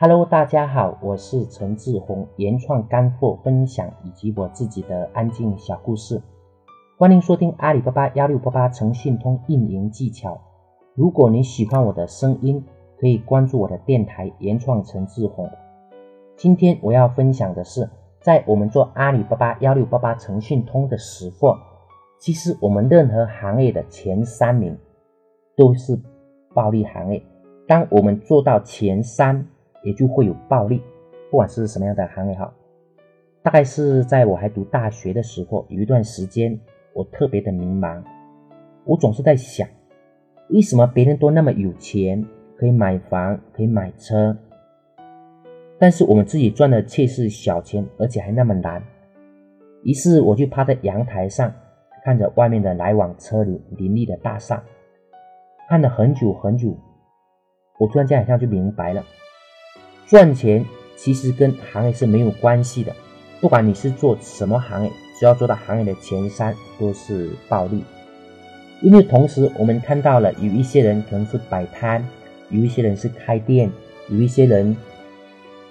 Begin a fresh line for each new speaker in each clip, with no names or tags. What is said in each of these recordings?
Hello，大家好，我是陈志宏，原创干货分享以及我自己的安静小故事，欢迎收听阿里巴巴幺六八八诚信通运营技巧。如果你喜欢我的声音，可以关注我的电台原创陈志宏。今天我要分享的是，在我们做阿里巴巴幺六八八诚信通的时候，其实我们任何行业的前三名都是暴利行业。当我们做到前三，也就会有暴利，不管是什么样的行业哈。大概是在我还读大学的时候，有一段时间我特别的迷茫，我总是在想，为什么别人都那么有钱，可以买房，可以买车，但是我们自己赚的却是小钱，而且还那么难。于是我就趴在阳台上，看着外面的来往车流林立的大厦，看了很久很久，我突然间好像就明白了。赚钱其实跟行业是没有关系的，不管你是做什么行业，只要做到行业的前三都是暴利。因为同时我们看到了有一些人可能是摆摊，有一些人是开店，有一些人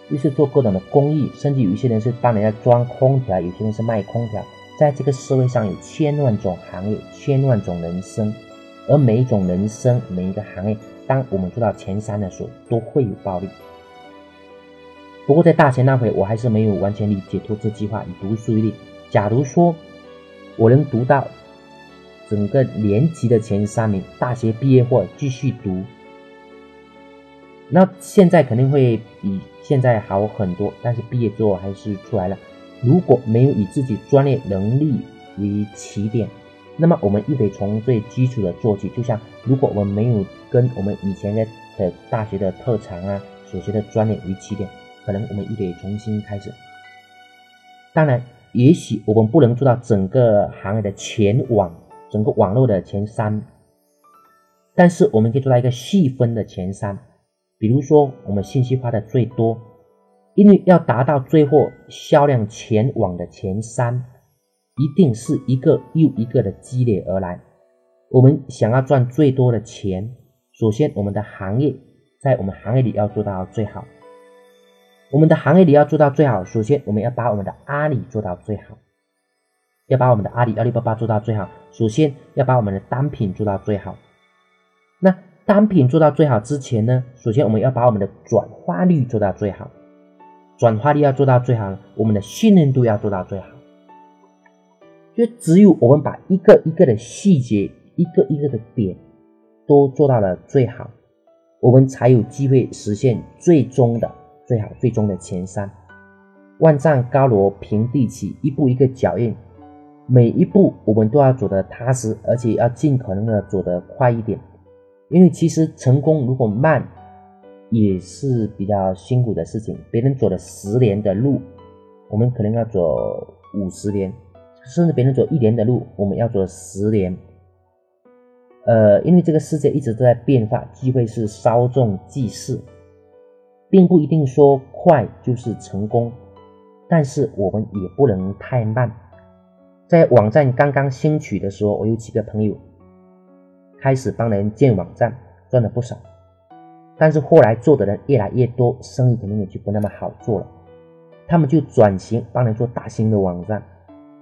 又是做各种的公益，甚至有一些人是帮人家装空调，有些人是卖空调。在这个社会上有千万种行业，千万种人生，而每一种人生，每一个行业，当我们做到前三的时候，都会有暴利。不过在大学那会，我还是没有完全理解透这句话。以读书为例，假如说我能读到整个年级的前三名，大学毕业或继续读，那现在肯定会比现在好很多。但是毕业之后还是出来了。如果没有以自己专业能力为起点，那么我们又得从最基础的做起。就像如果我们没有跟我们以前的的大学的特长啊所学的专业为起点。可能我们又得重新开始。当然，也许我们不能做到整个行业的前网，整个网络的前三，但是我们可以做到一个细分的前三。比如说，我们信息化的最多，因为要达到最后销量前网的前三，一定是一个又一个的积累而来。我们想要赚最多的钱，首先我们的行业在我们行业里要做到最好。我们的行业里要做到最好，首先我们要把我们的阿里做到最好，要把我们的阿里阿里巴巴做到最好。首先要把我们的单品做到最好。那单品做到最好之前呢，首先我们要把我们的转化率做到最好，转化率要做到最好，我们的信任度要做到最好。就只有我们把一个一个的细节，一个一个的点都做到了最好，我们才有机会实现最终的。最好最终的前三，万丈高楼平地起，一步一个脚印，每一步我们都要走得踏实，而且要尽可能的走得快一点。因为其实成功如果慢，也是比较辛苦的事情。别人走了十年的路，我们可能要走五十年，甚至别人走一年的路，我们要走十年。呃，因为这个世界一直都在变化，机会是稍纵即逝。并不一定说快就是成功，但是我们也不能太慢。在网站刚刚兴起的时候，我有几个朋友开始帮人建网站，赚了不少。但是后来做的人越来越多，生意肯定也就不那么好做了。他们就转型帮人做大型的网站，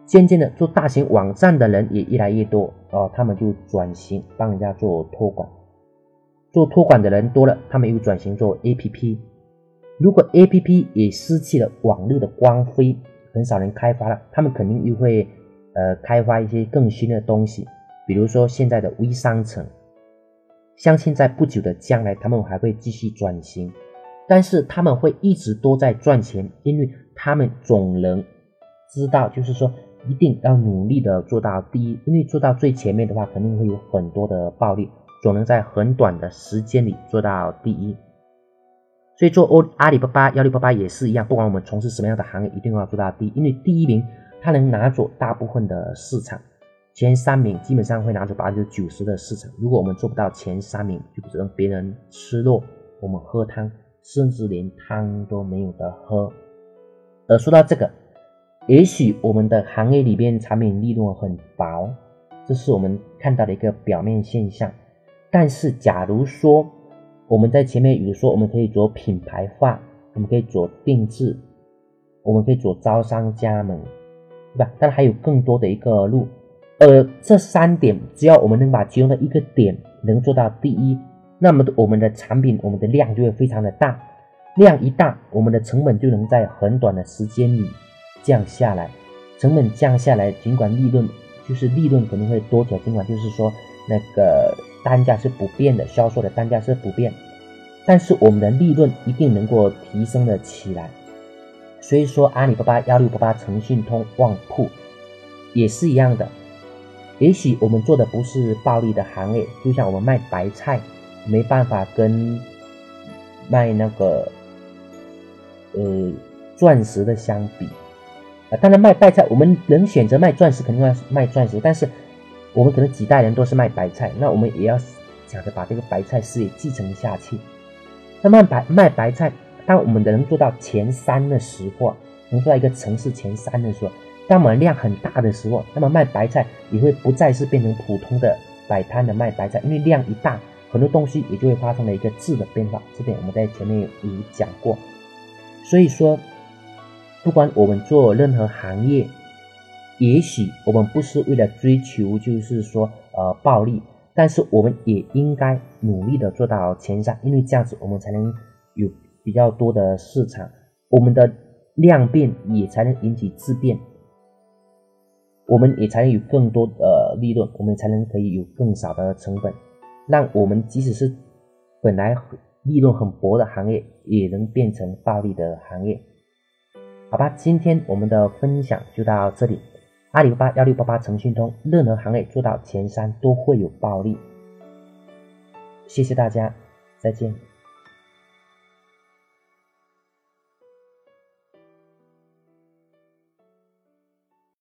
渐渐的做大型网站的人也越来越多哦，他们就转型帮人家做托管。做托管的人多了，他们又转型做 APP。如果 A P P 也失去了网络的光辉，很少人开发了，他们肯定又会呃开发一些更新的东西，比如说现在的微商城，相信在不久的将来他们还会继续转型，但是他们会一直都在赚钱，因为他们总能知道，就是说一定要努力的做到第一，因为做到最前面的话，肯定会有很多的暴利，总能在很短的时间里做到第一。所以做欧阿里巴巴幺六八八也是一样，不管我们从事什么样的行业，一定要做到第一，因为第一名他能拿走大部分的市场，前三名基本上会拿走百分之九十的市场。如果我们做不到前三名，就只能别人吃肉，我们喝汤，甚至连汤都没有得喝。而说到这个，也许我们的行业里边产品利润很薄，这是我们看到的一个表面现象。但是假如说，我们在前面有说，我们可以做品牌化，我们可以做定制，我们可以做招商加盟，对吧？当然还有更多的一个路，而这三点，只要我们能把其中的一个点能做到第一，那么我们的产品，我们的量就会非常的大，量一大，我们的成本就能在很短的时间里降下来，成本降下来，尽管利润就是利润可能会多起来，尽管就是说那个单价是不变的，销售的单价是不变。但是我们的利润一定能够提升了起来，所以说阿里巴巴、幺六八八、诚信通、旺铺也是一样的。也许我们做的不是暴利的行业，就像我们卖白菜，没办法跟卖那个呃钻石的相比啊。当然卖白菜，我们能选择卖钻石，肯定要卖钻石。但是我们可能几代人都是卖白菜，那我们也要想着把这个白菜事业继承下去。那卖白卖白菜，当我们的能做到前三的时候，能做到一个城市前三的时候，当我们量很大的时候，那么卖白菜也会不再是变成普通的摆摊的卖白菜，因为量一大，很多东西也就会发生了一个质的变化。这点我们在前面有讲过。所以说，不管我们做任何行业，也许我们不是为了追求就是说呃暴利。但是我们也应该努力的做到前三，因为这样子我们才能有比较多的市场，我们的量变也才能引起质变，我们也才能有更多的利润，我们才能可以有更少的成本，让我们即使是本来利润很薄的行业，也能变成暴利的行业。好吧，今天我们的分享就到这里。阿里巴巴、幺六八八、腾讯通，任何行业做到前三都会有暴利。谢谢大家，再见。